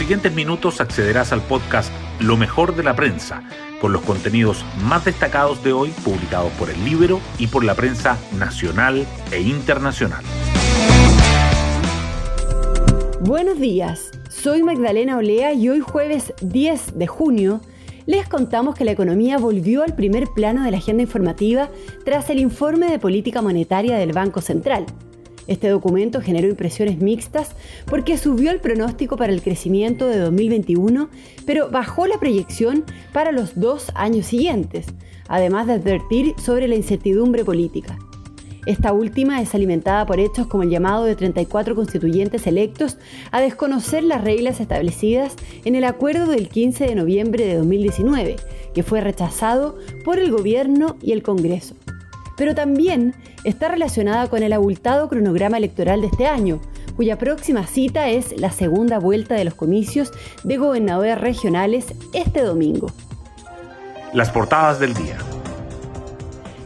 siguientes minutos accederás al podcast Lo mejor de la prensa, con los contenidos más destacados de hoy publicados por el Libro y por la prensa nacional e internacional. Buenos días, soy Magdalena Olea y hoy jueves 10 de junio les contamos que la economía volvió al primer plano de la agenda informativa tras el informe de política monetaria del Banco Central. Este documento generó impresiones mixtas porque subió el pronóstico para el crecimiento de 2021, pero bajó la proyección para los dos años siguientes, además de advertir sobre la incertidumbre política. Esta última es alimentada por hechos como el llamado de 34 constituyentes electos a desconocer las reglas establecidas en el acuerdo del 15 de noviembre de 2019, que fue rechazado por el gobierno y el Congreso. Pero también está relacionada con el abultado cronograma electoral de este año, cuya próxima cita es la segunda vuelta de los comicios de gobernadores regionales este domingo. Las portadas del día.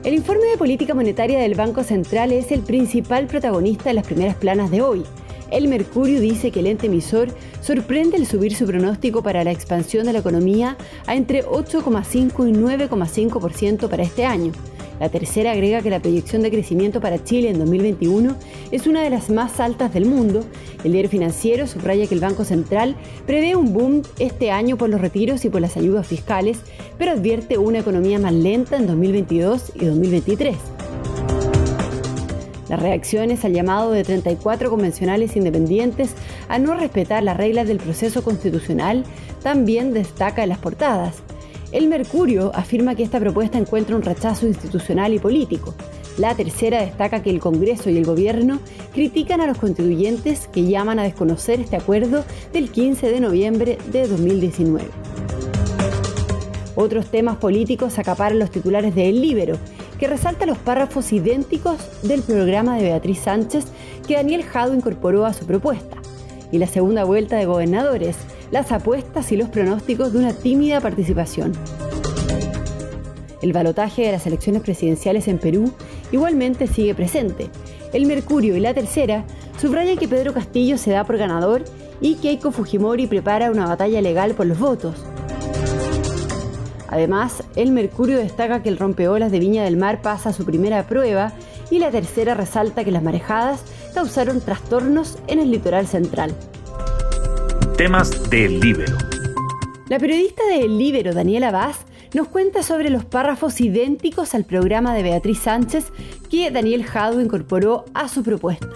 El informe de política monetaria del Banco Central es el principal protagonista de las primeras planas de hoy. El Mercurio dice que el ente emisor sorprende el subir su pronóstico para la expansión de la economía a entre 8,5 y 9,5% para este año. La tercera agrega que la proyección de crecimiento para Chile en 2021 es una de las más altas del mundo. El diario financiero subraya que el Banco Central prevé un boom este año por los retiros y por las ayudas fiscales, pero advierte una economía más lenta en 2022 y 2023. Las reacciones al llamado de 34 convencionales independientes a no respetar las reglas del proceso constitucional también destaca en las portadas. El Mercurio afirma que esta propuesta encuentra un rechazo institucional y político. La tercera destaca que el Congreso y el Gobierno critican a los constituyentes que llaman a desconocer este acuerdo del 15 de noviembre de 2019. Otros temas políticos acaparan los titulares de El Libero, que resalta los párrafos idénticos del programa de Beatriz Sánchez que Daniel Jado incorporó a su propuesta, y la segunda vuelta de gobernadores, las apuestas y los pronósticos de una tímida participación. El balotaje de las elecciones presidenciales en Perú igualmente sigue presente. El Mercurio y la Tercera subrayan que Pedro Castillo se da por ganador y Keiko Fujimori prepara una batalla legal por los votos. Además, el Mercurio destaca que el rompeolas de Viña del Mar pasa a su primera prueba y la tercera resalta que las marejadas causaron trastornos en el litoral central. Temas del Libero. La periodista de El Libero, Daniela Vaz, nos cuenta sobre los párrafos idénticos al programa de Beatriz Sánchez que Daniel Jado incorporó a su propuesta.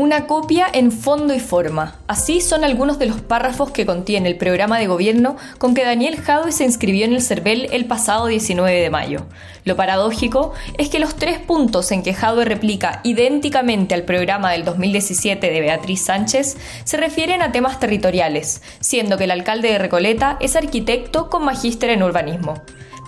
Una copia en fondo y forma. Así son algunos de los párrafos que contiene el programa de gobierno con que Daniel Jadwe se inscribió en el CERVEL el pasado 19 de mayo. Lo paradójico es que los tres puntos en que Jadwe replica idénticamente al programa del 2017 de Beatriz Sánchez se refieren a temas territoriales, siendo que el alcalde de Recoleta es arquitecto con magíster en urbanismo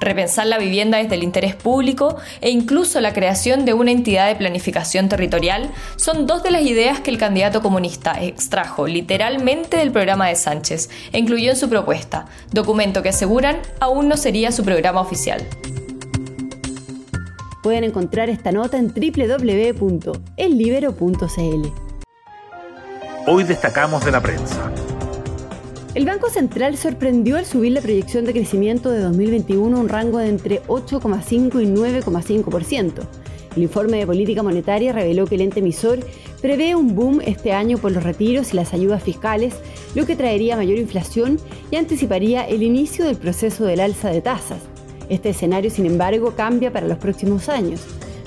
repensar la vivienda desde el interés público e incluso la creación de una entidad de planificación territorial son dos de las ideas que el candidato comunista extrajo literalmente del programa de Sánchez e incluyó en su propuesta, documento que aseguran aún no sería su programa oficial. Pueden encontrar esta nota en www.ellibero.cl. Hoy destacamos de la prensa. El Banco Central sorprendió al subir la proyección de crecimiento de 2021 a un rango de entre 8,5 y 9,5%. El informe de política monetaria reveló que el ente emisor prevé un boom este año por los retiros y las ayudas fiscales, lo que traería mayor inflación y anticiparía el inicio del proceso del alza de tasas. Este escenario, sin embargo, cambia para los próximos años.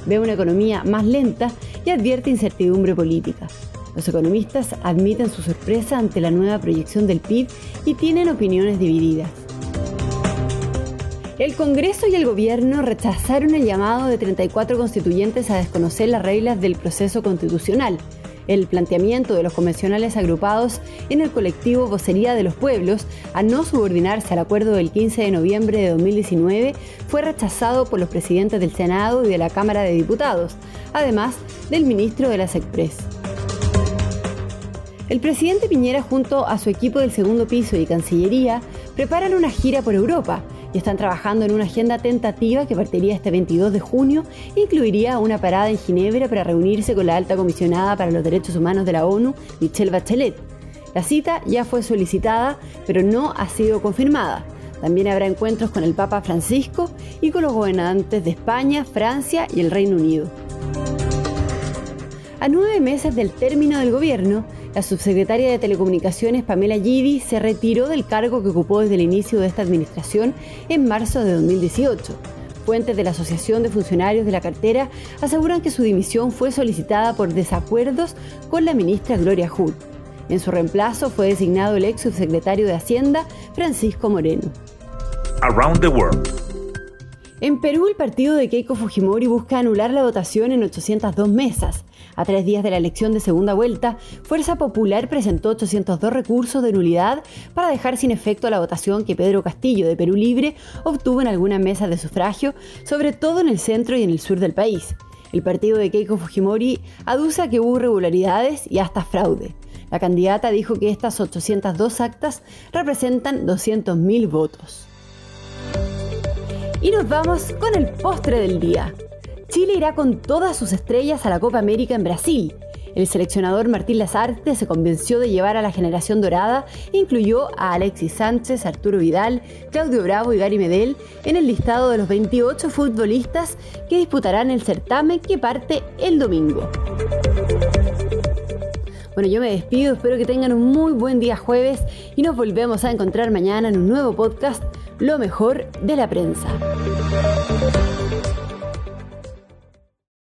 Ve una economía más lenta y advierte incertidumbre política. Los economistas admiten su sorpresa ante la nueva proyección del PIB y tienen opiniones divididas. El Congreso y el Gobierno rechazaron el llamado de 34 constituyentes a desconocer las reglas del proceso constitucional. El planteamiento de los convencionales agrupados en el colectivo Vocería de los Pueblos a no subordinarse al acuerdo del 15 de noviembre de 2019 fue rechazado por los presidentes del Senado y de la Cámara de Diputados, además del ministro de las Express. El presidente Piñera junto a su equipo del segundo piso y Cancillería preparan una gira por Europa y están trabajando en una agenda tentativa que partiría este 22 de junio e incluiría una parada en Ginebra para reunirse con la alta comisionada para los derechos humanos de la ONU, Michelle Bachelet. La cita ya fue solicitada, pero no ha sido confirmada. También habrá encuentros con el Papa Francisco y con los gobernantes de España, Francia y el Reino Unido. A nueve meses del término del gobierno, la subsecretaria de Telecomunicaciones, Pamela Gidi, se retiró del cargo que ocupó desde el inicio de esta administración en marzo de 2018. Fuentes de la Asociación de Funcionarios de la Cartera aseguran que su dimisión fue solicitada por desacuerdos con la ministra Gloria Hood. En su reemplazo fue designado el ex subsecretario de Hacienda, Francisco Moreno. Around the World. En Perú, el partido de Keiko Fujimori busca anular la votación en 802 mesas. A tres días de la elección de segunda vuelta, Fuerza Popular presentó 802 recursos de nulidad para dejar sin efecto la votación que Pedro Castillo de Perú Libre obtuvo en algunas mesas de sufragio, sobre todo en el centro y en el sur del país. El partido de Keiko Fujimori aduce que hubo irregularidades y hasta fraude. La candidata dijo que estas 802 actas representan 200.000 votos. Y nos vamos con el postre del día. Chile irá con todas sus estrellas a la Copa América en Brasil. El seleccionador Martín Lazarte se convenció de llevar a la generación dorada e incluyó a Alexis Sánchez, Arturo Vidal, Claudio Bravo y Gary Medel en el listado de los 28 futbolistas que disputarán el certamen que parte el domingo. Bueno, yo me despido, espero que tengan un muy buen día jueves y nos volvemos a encontrar mañana en un nuevo podcast, Lo mejor de la prensa.